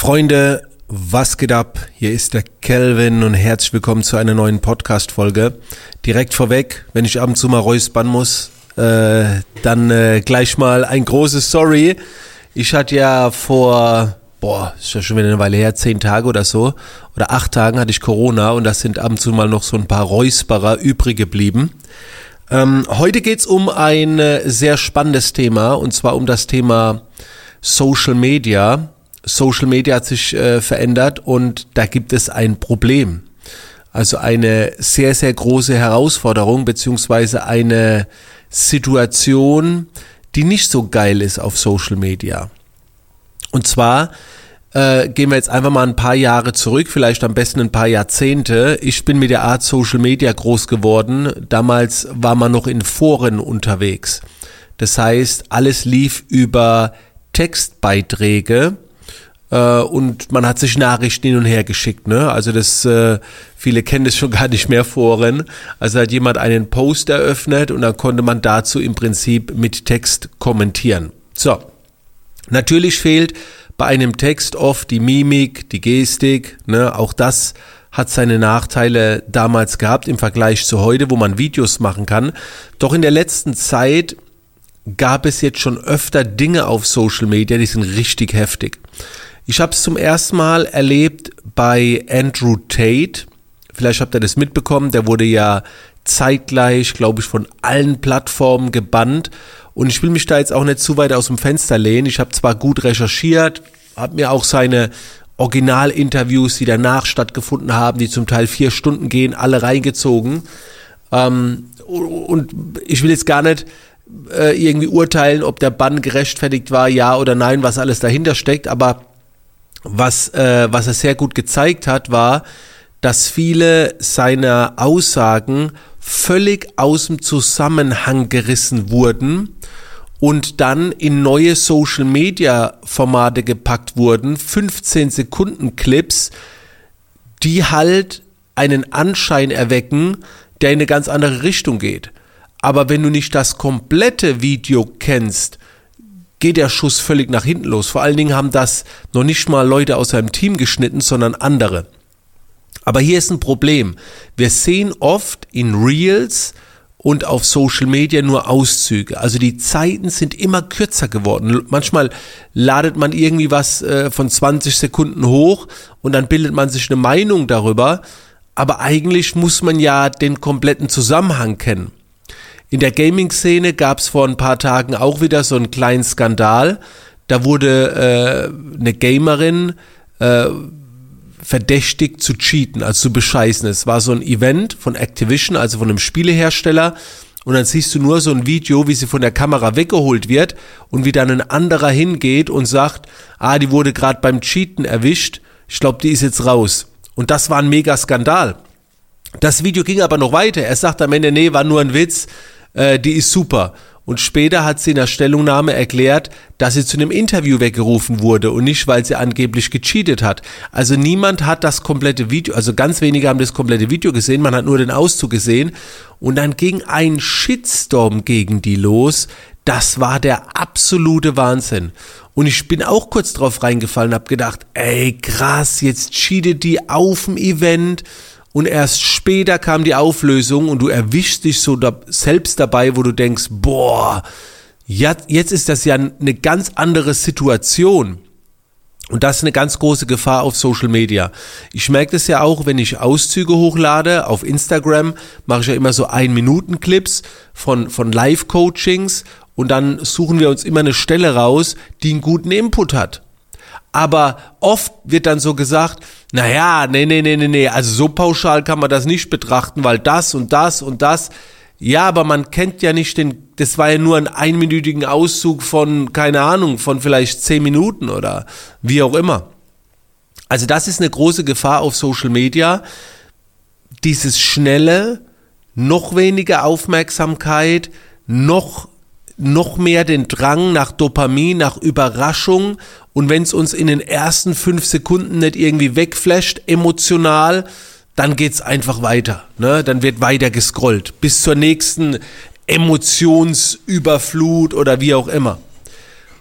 Freunde, was geht ab? Hier ist der Kelvin und herzlich willkommen zu einer neuen Podcast-Folge. Direkt vorweg, wenn ich ab und zu mal räuspern muss, äh, dann äh, gleich mal ein großes Sorry. Ich hatte ja vor, boah, ist ja schon wieder eine Weile her, zehn Tage oder so, oder acht Tagen hatte ich Corona und das sind ab und zu mal noch so ein paar Räusperer übrig geblieben. Ähm, heute geht's um ein äh, sehr spannendes Thema und zwar um das Thema Social Media. Social Media hat sich äh, verändert und da gibt es ein Problem. Also eine sehr, sehr große Herausforderung beziehungsweise eine Situation, die nicht so geil ist auf Social Media. Und zwar äh, gehen wir jetzt einfach mal ein paar Jahre zurück, vielleicht am besten ein paar Jahrzehnte. Ich bin mit der Art Social Media groß geworden. Damals war man noch in Foren unterwegs. Das heißt, alles lief über Textbeiträge äh, und man hat sich Nachrichten hin und her geschickt. Ne? Also das, äh, viele kennen das schon gar nicht mehr Foren. Also hat jemand einen Post eröffnet und dann konnte man dazu im Prinzip mit Text kommentieren. So, natürlich fehlt bei einem Text oft die Mimik, die Gestik, ne? auch das hat seine Nachteile damals gehabt im Vergleich zu heute, wo man Videos machen kann. Doch in der letzten Zeit gab es jetzt schon öfter Dinge auf Social Media, die sind richtig heftig. Ich habe es zum ersten Mal erlebt bei Andrew Tate. Vielleicht habt ihr das mitbekommen. Der wurde ja zeitgleich, glaube ich, von allen Plattformen gebannt. Und ich will mich da jetzt auch nicht zu weit aus dem Fenster lehnen. Ich habe zwar gut recherchiert, habe mir auch seine Originalinterviews, die danach stattgefunden haben, die zum Teil vier Stunden gehen, alle reingezogen. Ähm, und ich will jetzt gar nicht äh, irgendwie urteilen, ob der Bann gerechtfertigt war, ja oder nein, was alles dahinter steckt. Aber was, äh, was er sehr gut gezeigt hat, war, dass viele seiner Aussagen völlig aus dem Zusammenhang gerissen wurden und dann in neue Social Media Formate gepackt wurden, 15 Sekunden Clips, die halt einen Anschein erwecken, der in eine ganz andere Richtung geht. Aber wenn du nicht das komplette Video kennst, geht der Schuss völlig nach hinten los. Vor allen Dingen haben das noch nicht mal Leute aus seinem Team geschnitten, sondern andere. Aber hier ist ein Problem. Wir sehen oft in Reels und auf Social Media nur Auszüge. Also die Zeiten sind immer kürzer geworden. Manchmal ladet man irgendwie was äh, von 20 Sekunden hoch und dann bildet man sich eine Meinung darüber. Aber eigentlich muss man ja den kompletten Zusammenhang kennen. In der Gaming-Szene gab es vor ein paar Tagen auch wieder so einen kleinen Skandal. Da wurde äh, eine Gamerin äh, verdächtigt zu cheaten, also zu bescheißen. Es war so ein Event von Activision, also von einem Spielehersteller. Und dann siehst du nur so ein Video, wie sie von der Kamera weggeholt wird und wie dann ein anderer hingeht und sagt, ah, die wurde gerade beim Cheaten erwischt. Ich glaube, die ist jetzt raus. Und das war ein mega Skandal. Das Video ging aber noch weiter. Er sagt am Ende, nee, war nur ein Witz äh, die ist super. Und später hat sie in der Stellungnahme erklärt, dass sie zu einem Interview weggerufen wurde und nicht, weil sie angeblich gecheatet hat. Also niemand hat das komplette Video, also ganz wenige haben das komplette Video gesehen, man hat nur den Auszug gesehen. Und dann ging ein Shitstorm gegen die los. Das war der absolute Wahnsinn. Und ich bin auch kurz drauf reingefallen, hab gedacht, ey krass, jetzt cheatet die auf dem Event und erst später kam die Auflösung und du erwischst dich so da, selbst dabei, wo du denkst, boah, jetzt ist das ja eine ganz andere Situation. Und das ist eine ganz große Gefahr auf Social Media. Ich merke das ja auch, wenn ich Auszüge hochlade auf Instagram, mache ich ja immer so Ein-Minuten-Clips von, von Live-Coachings und dann suchen wir uns immer eine Stelle raus, die einen guten Input hat. Aber oft wird dann so gesagt, naja, nee, nee, nee, nee, nee, also so pauschal kann man das nicht betrachten, weil das und das und das. Ja, aber man kennt ja nicht den, das war ja nur ein einminütigen Auszug von, keine Ahnung, von vielleicht zehn Minuten oder wie auch immer. Also das ist eine große Gefahr auf Social Media. Dieses schnelle, noch weniger Aufmerksamkeit, noch noch mehr den Drang nach Dopamin, nach Überraschung und wenn es uns in den ersten fünf Sekunden nicht irgendwie wegflasht, emotional, dann geht's einfach weiter. Ne? Dann wird weiter gescrollt bis zur nächsten Emotionsüberflut oder wie auch immer.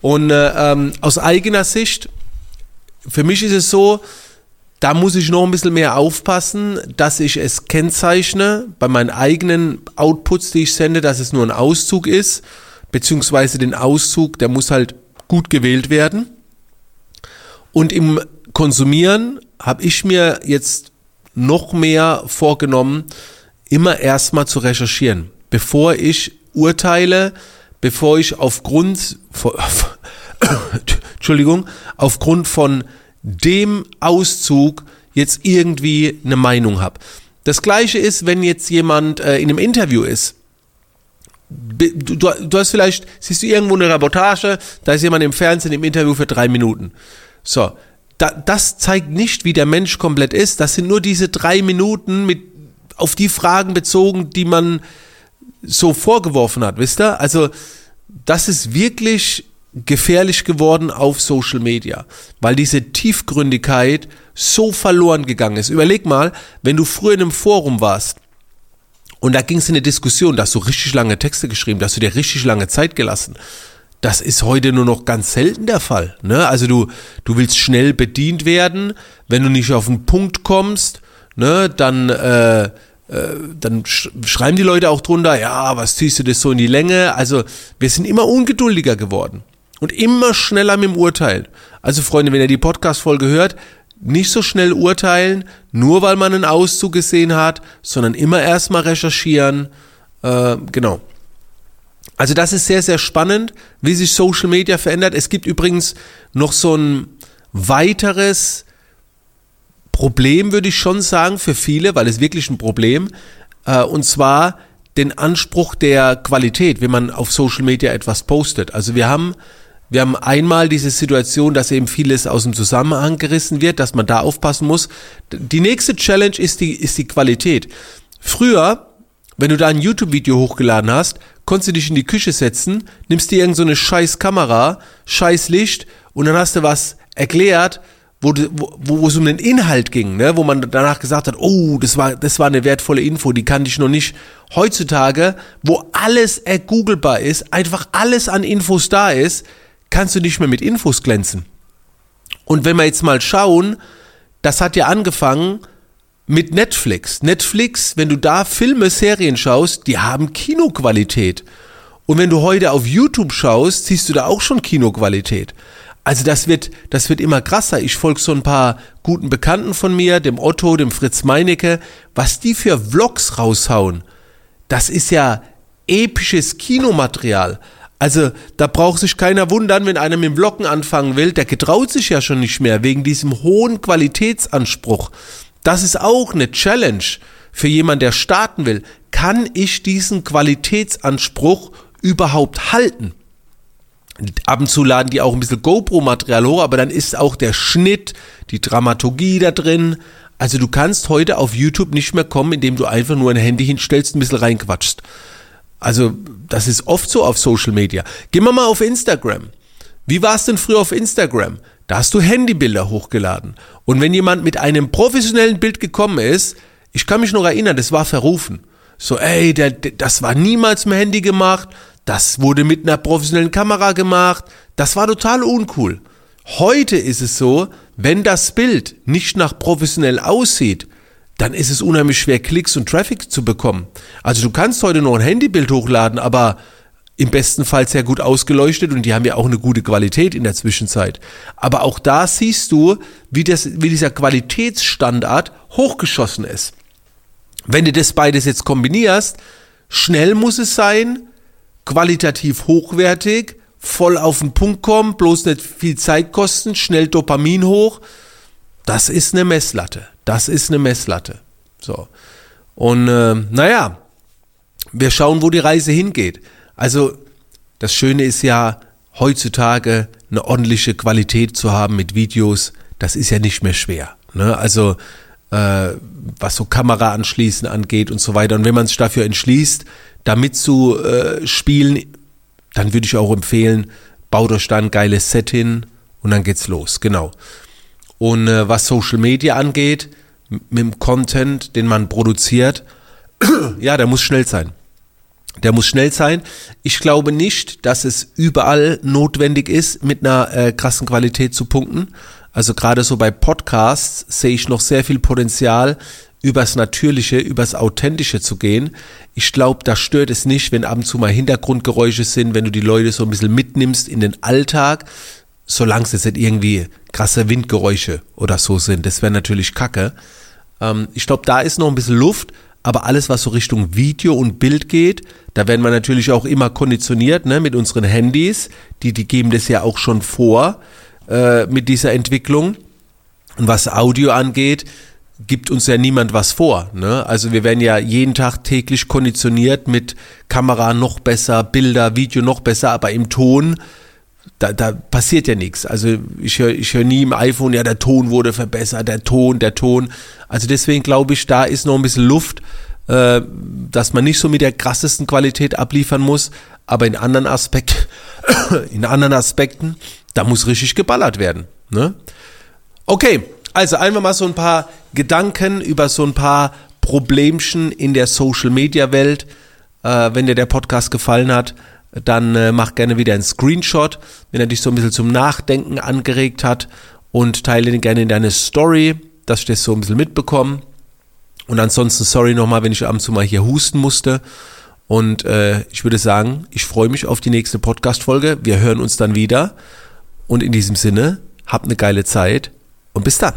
Und äh, ähm, aus eigener Sicht für mich ist es so, da muss ich noch ein bisschen mehr aufpassen, dass ich es kennzeichne bei meinen eigenen Outputs, die ich sende, dass es nur ein Auszug ist, beziehungsweise den Auszug, der muss halt gut gewählt werden. Und im Konsumieren habe ich mir jetzt noch mehr vorgenommen, immer erstmal zu recherchieren, bevor ich urteile, bevor ich aufgrund von, Entschuldigung, aufgrund von dem Auszug jetzt irgendwie eine Meinung habe. Das gleiche ist, wenn jetzt jemand äh, in einem Interview ist. Du, du, hast vielleicht, siehst du irgendwo eine Reportage, da ist jemand im Fernsehen im Interview für drei Minuten. So, da, das zeigt nicht, wie der Mensch komplett ist. Das sind nur diese drei Minuten mit auf die Fragen bezogen, die man so vorgeworfen hat, wisst ihr? Also, das ist wirklich gefährlich geworden auf Social Media, weil diese Tiefgründigkeit so verloren gegangen ist. Überleg mal, wenn du früher in einem Forum warst und da ging es in eine Diskussion, da hast du richtig lange Texte geschrieben, da hast du dir richtig lange Zeit gelassen. Das ist heute nur noch ganz selten der Fall. Ne? Also du, du willst schnell bedient werden, wenn du nicht auf den Punkt kommst, ne, dann äh, äh, dann schreiben die Leute auch drunter, ja, was ziehst du das so in die Länge? Also wir sind immer ungeduldiger geworden und immer schneller mit dem Urteil. Also Freunde, wenn ihr die Podcast-Folge hört, nicht so schnell urteilen, nur weil man einen Auszug gesehen hat, sondern immer erstmal recherchieren. Äh, genau. Also das ist sehr, sehr spannend, wie sich Social Media verändert. Es gibt übrigens noch so ein weiteres Problem, würde ich schon sagen, für viele, weil es wirklich ein Problem, äh, und zwar den Anspruch der Qualität, wenn man auf Social Media etwas postet. Also wir haben wir haben einmal diese Situation, dass eben vieles aus dem Zusammenhang gerissen wird, dass man da aufpassen muss. Die nächste Challenge ist die, ist die Qualität. Früher, wenn du da ein YouTube-Video hochgeladen hast, konntest du dich in die Küche setzen, nimmst dir irgendeine so scheiß Kamera, scheiß Licht und dann hast du was erklärt, wo, wo, wo es um den Inhalt ging, ne? wo man danach gesagt hat, oh, das war, das war eine wertvolle Info, die kannte ich noch nicht. Heutzutage, wo alles ergoogelbar ist, einfach alles an Infos da ist, kannst du nicht mehr mit Infos glänzen. Und wenn wir jetzt mal schauen, das hat ja angefangen mit Netflix. Netflix, wenn du da Filme, Serien schaust, die haben Kinoqualität. Und wenn du heute auf YouTube schaust, siehst du da auch schon Kinoqualität. Also das wird, das wird immer krasser. Ich folge so ein paar guten Bekannten von mir, dem Otto, dem Fritz Meinecke, was die für Vlogs raushauen. Das ist ja episches Kinomaterial. Also da braucht sich keiner wundern, wenn einer mit dem Vloggen anfangen will, der getraut sich ja schon nicht mehr wegen diesem hohen Qualitätsanspruch. Das ist auch eine Challenge für jemanden, der starten will. Kann ich diesen Qualitätsanspruch überhaupt halten? Ab und zu laden die auch ein bisschen GoPro-Material hoch, aber dann ist auch der Schnitt, die Dramaturgie da drin. Also du kannst heute auf YouTube nicht mehr kommen, indem du einfach nur ein Handy hinstellst, ein bisschen reinquatschst. Also das ist oft so auf Social Media. Gehen wir mal auf Instagram. Wie war es denn früher auf Instagram? Da hast du Handybilder hochgeladen. Und wenn jemand mit einem professionellen Bild gekommen ist, ich kann mich noch erinnern, das war verrufen. So, ey, der, der, das war niemals mit Handy gemacht, das wurde mit einer professionellen Kamera gemacht, das war total uncool. Heute ist es so, wenn das Bild nicht nach professionell aussieht, dann ist es unheimlich schwer, Klicks und Traffic zu bekommen. Also du kannst heute noch ein Handybild hochladen, aber im besten Fall sehr gut ausgeleuchtet und die haben ja auch eine gute Qualität in der Zwischenzeit. Aber auch da siehst du, wie, das, wie dieser Qualitätsstandard hochgeschossen ist. Wenn du das beides jetzt kombinierst, schnell muss es sein, qualitativ hochwertig, voll auf den Punkt kommen, bloß nicht viel Zeit kosten, schnell Dopamin hoch. Das ist eine Messlatte. Das ist eine Messlatte. So. Und äh, naja, wir schauen, wo die Reise hingeht. Also das Schöne ist ja, heutzutage eine ordentliche Qualität zu haben mit Videos, das ist ja nicht mehr schwer. Ne? Also äh, was so Kamera anschließen angeht und so weiter. Und wenn man sich dafür entschließt, damit zu äh, spielen, dann würde ich auch empfehlen, baut euch da ein geiles Set hin und dann geht's los. Genau. Und äh, was Social Media angeht, mit dem Content, den man produziert, ja, der muss schnell sein. Der muss schnell sein. Ich glaube nicht, dass es überall notwendig ist, mit einer äh, krassen Qualität zu punkten. Also gerade so bei Podcasts sehe ich noch sehr viel Potenzial, übers Natürliche, übers Authentische zu gehen. Ich glaube, da stört es nicht, wenn ab und zu mal Hintergrundgeräusche sind, wenn du die Leute so ein bisschen mitnimmst in den Alltag, solange es jetzt nicht irgendwie krasse Windgeräusche oder so sind. Das wäre natürlich kacke. Ähm, ich glaube, da ist noch ein bisschen Luft, aber alles, was so Richtung Video und Bild geht, da werden wir natürlich auch immer konditioniert ne, mit unseren Handys. Die, die geben das ja auch schon vor äh, mit dieser Entwicklung. Und was Audio angeht, gibt uns ja niemand was vor. Ne? Also wir werden ja jeden Tag täglich konditioniert mit Kamera noch besser, Bilder, Video noch besser, aber im Ton, da, da passiert ja nichts. Also ich höre ich hör nie im iPhone, ja, der Ton wurde verbessert, der Ton, der Ton. Also deswegen glaube ich, da ist noch ein bisschen Luft, äh, dass man nicht so mit der krassesten Qualität abliefern muss, aber in anderen Aspekten, in anderen Aspekten, da muss richtig geballert werden. Ne? Okay, also einfach mal so ein paar Gedanken über so ein paar Problemchen in der Social Media Welt. Äh, wenn dir der Podcast gefallen hat, dann äh, mach gerne wieder einen Screenshot, wenn er dich so ein bisschen zum Nachdenken angeregt hat und teile den gerne in deine Story, dass ich das so ein bisschen mitbekomme. Und ansonsten sorry nochmal, wenn ich ab und zu mal hier husten musste. Und äh, ich würde sagen, ich freue mich auf die nächste Podcast-Folge. Wir hören uns dann wieder. Und in diesem Sinne, habt eine geile Zeit und bis dann.